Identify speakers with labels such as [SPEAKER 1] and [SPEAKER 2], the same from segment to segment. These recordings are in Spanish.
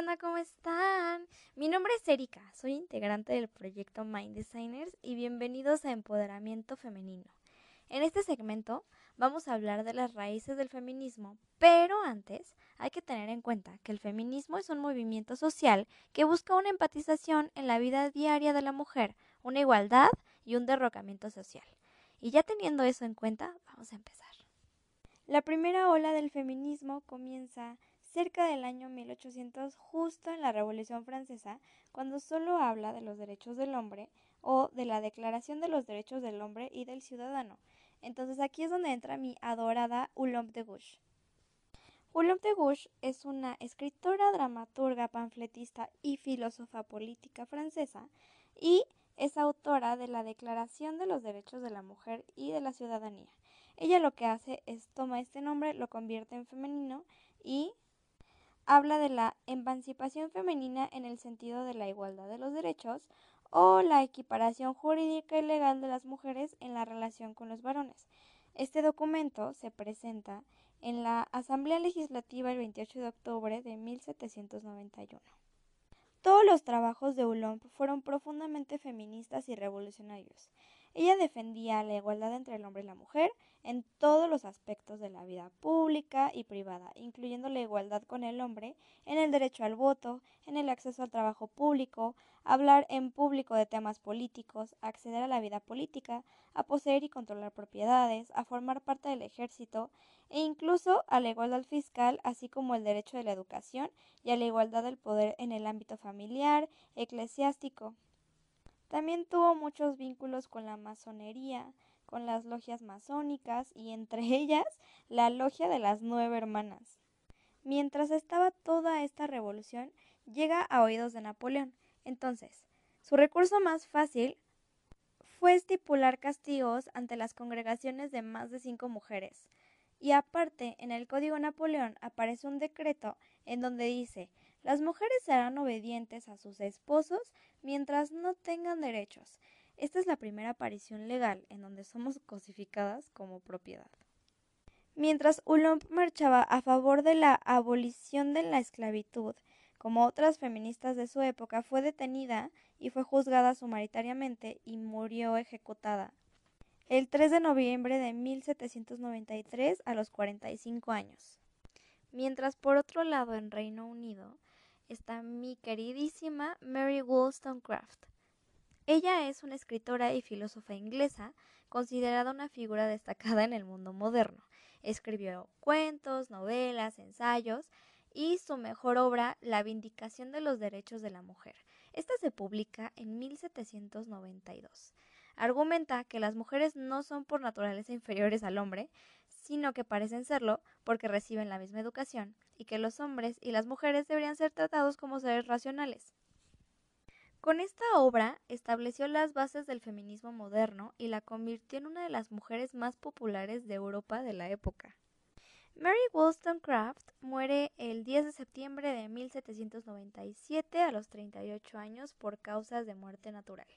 [SPEAKER 1] ¿qué onda? ¿Cómo están? Mi nombre es Erika, soy integrante del proyecto Mind Designers y bienvenidos a Empoderamiento Femenino. En este segmento vamos a hablar de las raíces del feminismo, pero antes hay que tener en cuenta que el feminismo es un movimiento social que busca una empatización en la vida diaria de la mujer, una igualdad y un derrocamiento social. Y ya teniendo eso en cuenta, vamos a empezar. La primera ola del feminismo comienza cerca del año 1800, justo en la Revolución Francesa, cuando solo habla de los derechos del hombre o de la Declaración de los Derechos del Hombre y del Ciudadano. Entonces aquí es donde entra mi adorada Oulompe de Gouges. Oulompe de Gouges es una escritora, dramaturga, panfletista y filósofa política francesa y es autora de la Declaración de los Derechos de la Mujer y de la Ciudadanía. Ella lo que hace es toma este nombre, lo convierte en femenino y habla de la emancipación femenina en el sentido de la igualdad de los derechos o la equiparación jurídica y legal de las mujeres en la relación con los varones. Este documento se presenta en la Asamblea Legislativa el 28 de octubre de 1791. Todos los trabajos de Oulompe fueron profundamente feministas y revolucionarios. Ella defendía la igualdad entre el hombre y la mujer en todos los aspectos de la vida pública y privada, incluyendo la igualdad con el hombre en el derecho al voto, en el acceso al trabajo público, hablar en público de temas políticos, acceder a la vida política, a poseer y controlar propiedades, a formar parte del ejército e incluso a la igualdad fiscal, así como el derecho de la educación y a la igualdad del poder en el ámbito familiar, eclesiástico. También tuvo muchos vínculos con la masonería, con las logias masónicas y entre ellas la logia de las nueve hermanas. Mientras estaba toda esta revolución, llega a oídos de Napoleón. Entonces, su recurso más fácil fue estipular castigos ante las congregaciones de más de cinco mujeres. Y aparte, en el Código Napoleón aparece un decreto en donde dice las mujeres serán obedientes a sus esposos mientras no tengan derechos. Esta es la primera aparición legal en donde somos cosificadas como propiedad. Mientras Ulomp marchaba a favor de la abolición de la esclavitud, como otras feministas de su época, fue detenida y fue juzgada sumariamente y murió ejecutada el 3 de noviembre de 1793 a los 45 años. Mientras por otro lado en Reino Unido, está mi queridísima Mary Wollstonecraft. Ella es una escritora y filósofa inglesa, considerada una figura destacada en el mundo moderno. Escribió cuentos, novelas, ensayos y su mejor obra, La Vindicación de los Derechos de la Mujer. Esta se publica en 1792. Argumenta que las mujeres no son por naturaleza inferiores al hombre, sino que parecen serlo porque reciben la misma educación y que los hombres y las mujeres deberían ser tratados como seres racionales. Con esta obra estableció las bases del feminismo moderno y la convirtió en una de las mujeres más populares de Europa de la época. Mary Wollstonecraft muere el 10 de septiembre de 1797 a los 38 años por causas de muerte natural.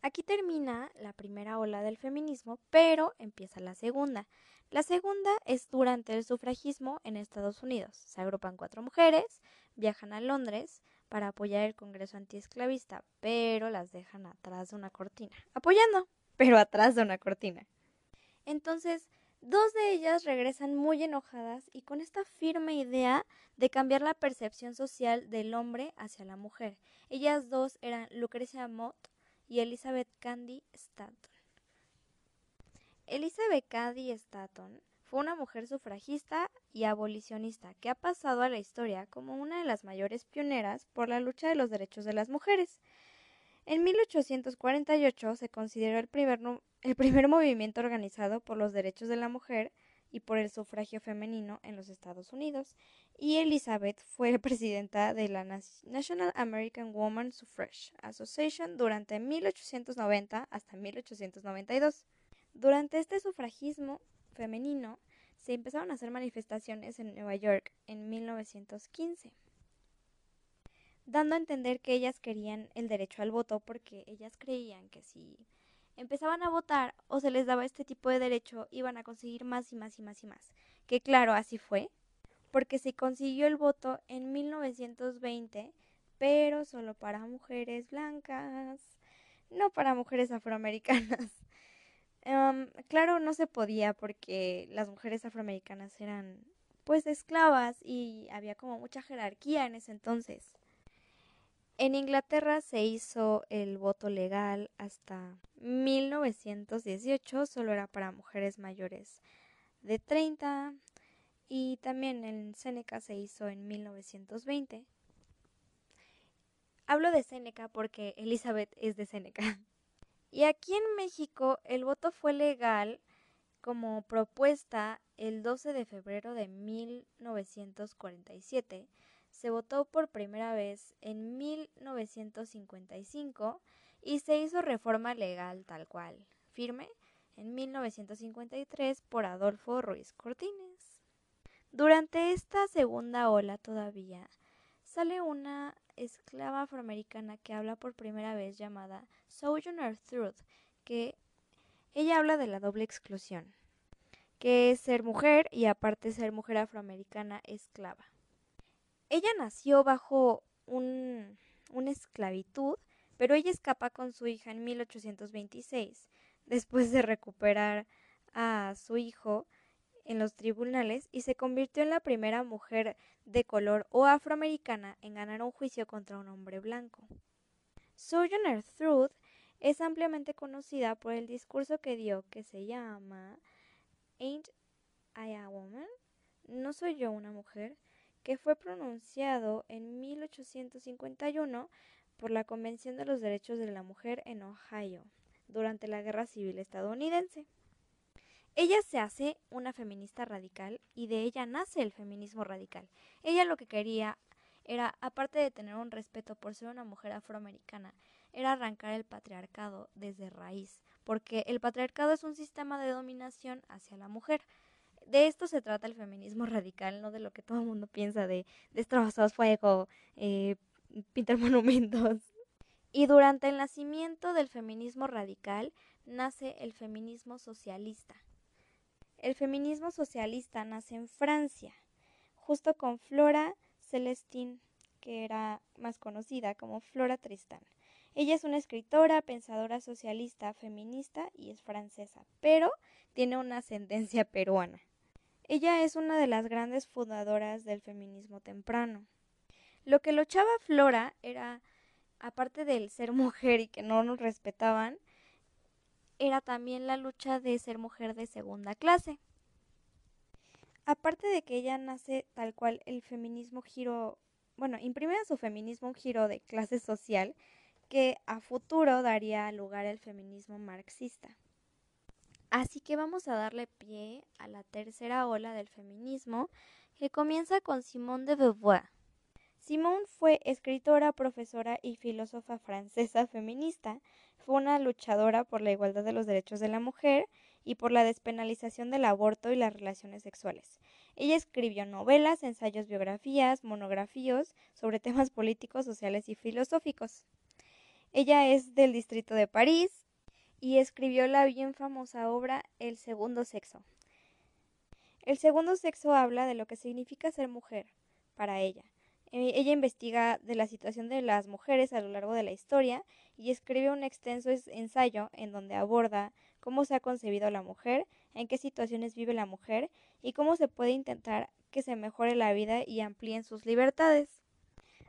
[SPEAKER 1] Aquí termina la primera ola del feminismo, pero empieza la segunda. La segunda es durante el sufragismo en Estados Unidos. Se agrupan cuatro mujeres, viajan a Londres para apoyar el Congreso antiesclavista, pero las dejan atrás de una cortina. Apoyando, pero atrás de una cortina. Entonces, dos de ellas regresan muy enojadas y con esta firme idea de cambiar la percepción social del hombre hacia la mujer. Ellas dos eran Lucrecia Mott y Elizabeth Candy Stanton. Elizabeth Cady Stanton fue una mujer sufragista y abolicionista que ha pasado a la historia como una de las mayores pioneras por la lucha de los derechos de las mujeres. En 1848 se consideró el primer, el primer movimiento organizado por los derechos de la mujer y por el sufragio femenino en los Estados Unidos, y Elizabeth fue presidenta de la National American Woman Suffrage Association durante 1890 hasta 1892. Durante este sufragismo femenino se empezaron a hacer manifestaciones en Nueva York en 1915, dando a entender que ellas querían el derecho al voto porque ellas creían que si empezaban a votar o se les daba este tipo de derecho iban a conseguir más y más y más y más. Que claro, así fue, porque se consiguió el voto en 1920, pero solo para mujeres blancas, no para mujeres afroamericanas. Em, claro, no se podía porque las mujeres afroamericanas eran pues esclavas y había como mucha jerarquía en ese entonces. En Inglaterra se hizo el voto legal hasta 1918, solo era para mujeres mayores de 30 y también en Seneca se hizo en 1920. Hablo de Seneca porque Elizabeth es de Seneca. Y aquí en México el voto fue legal como propuesta el 12 de febrero de 1947. Se votó por primera vez en 1955 y se hizo reforma legal tal cual, firme, en 1953 por Adolfo Ruiz Cortines. Durante esta segunda ola todavía sale una esclava afroamericana que habla por primera vez llamada Sojourner Truth, que ella habla de la doble exclusión, que es ser mujer y aparte ser mujer afroamericana esclava. Ella nació bajo un, una esclavitud, pero ella escapa con su hija en 1826, después de recuperar a su hijo en los tribunales y se convirtió en la primera mujer de color o afroamericana en ganar un juicio contra un hombre blanco. Sojourner Truth es ampliamente conocida por el discurso que dio que se llama Ain't I a Woman? ¿No soy yo una mujer? que fue pronunciado en 1851 por la Convención de los Derechos de la Mujer en Ohio durante la Guerra Civil estadounidense. Ella se hace una feminista radical y de ella nace el feminismo radical. Ella lo que quería era, aparte de tener un respeto por ser una mujer afroamericana, era arrancar el patriarcado desde raíz, porque el patriarcado es un sistema de dominación hacia la mujer. De esto se trata el feminismo radical, no de lo que todo el mundo piensa de destrozos, fuego, eh, pintar monumentos. Y durante el nacimiento del feminismo radical nace el feminismo socialista, el feminismo socialista nace en Francia, justo con Flora Celestine, que era más conocida como Flora Tristán. Ella es una escritora, pensadora socialista, feminista y es francesa, pero tiene una ascendencia peruana. Ella es una de las grandes fundadoras del feminismo temprano. Lo que luchaba Flora era, aparte del ser mujer y que no nos respetaban, era también la lucha de ser mujer de segunda clase. Aparte de que ella nace tal cual el feminismo giro, bueno, imprime a su feminismo un giro de clase social que a futuro daría lugar al feminismo marxista. Así que vamos a darle pie a la tercera ola del feminismo que comienza con Simone de Beauvoir. Simone fue escritora, profesora y filósofa francesa feminista. Fue una luchadora por la igualdad de los derechos de la mujer y por la despenalización del aborto y las relaciones sexuales. Ella escribió novelas, ensayos, biografías, monografías sobre temas políticos, sociales y filosóficos. Ella es del distrito de París y escribió la bien famosa obra El segundo sexo. El segundo sexo habla de lo que significa ser mujer para ella ella investiga de la situación de las mujeres a lo largo de la historia y escribe un extenso ensayo en donde aborda cómo se ha concebido la mujer, en qué situaciones vive la mujer y cómo se puede intentar que se mejore la vida y amplíen sus libertades.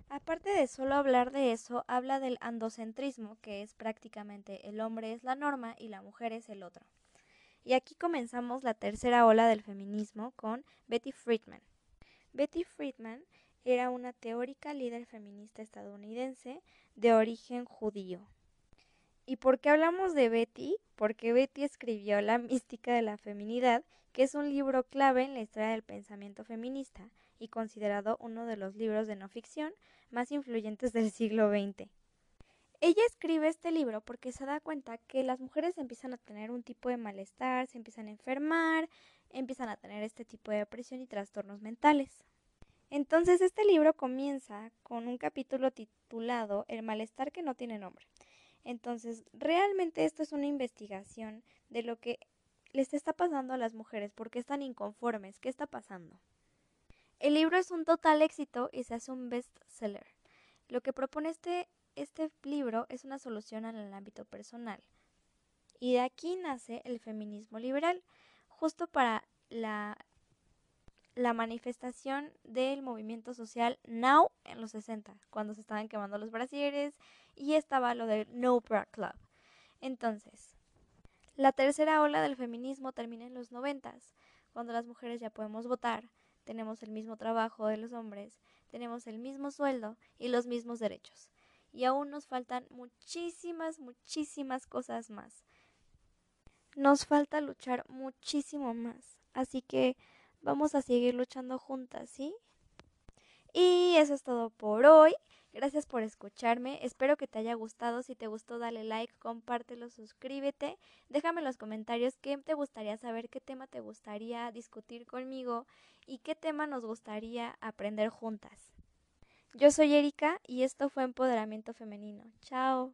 [SPEAKER 1] Aparte de solo hablar de eso, habla del andocentrismo, que es prácticamente el hombre es la norma y la mujer es el otro. Y aquí comenzamos la tercera ola del feminismo con Betty Friedman. Betty Friedman era una teórica líder feminista estadounidense de origen judío. ¿Y por qué hablamos de Betty? Porque Betty escribió La mística de la feminidad, que es un libro clave en la historia del pensamiento feminista y considerado uno de los libros de no ficción más influyentes del siglo XX. Ella escribe este libro porque se da cuenta que las mujeres empiezan a tener un tipo de malestar, se empiezan a enfermar, empiezan a tener este tipo de depresión y trastornos mentales. Entonces este libro comienza con un capítulo titulado El malestar que no tiene nombre. Entonces, realmente esto es una investigación de lo que les está pasando a las mujeres, por qué están inconformes, qué está pasando. El libro es un total éxito y se hace un bestseller. Lo que propone este, este libro es una solución en el ámbito personal. Y de aquí nace el feminismo liberal, justo para la, la manifestación del movimiento social Now en los 60, cuando se estaban quemando los brasieres y estaba lo del No Bra Club. Entonces, la tercera ola del feminismo termina en los 90, cuando las mujeres ya podemos votar, tenemos el mismo trabajo de los hombres, tenemos el mismo sueldo y los mismos derechos. Y aún nos faltan muchísimas, muchísimas cosas más. Nos falta luchar muchísimo más. Así que vamos a seguir luchando juntas, ¿sí? Y eso es todo por hoy. Gracias por escucharme. Espero que te haya gustado. Si te gustó, dale like, compártelo, suscríbete. Déjame en los comentarios qué te gustaría saber, qué tema te gustaría discutir conmigo y qué tema nos gustaría aprender juntas. Yo soy Erika y esto fue Empoderamiento Femenino. Chao.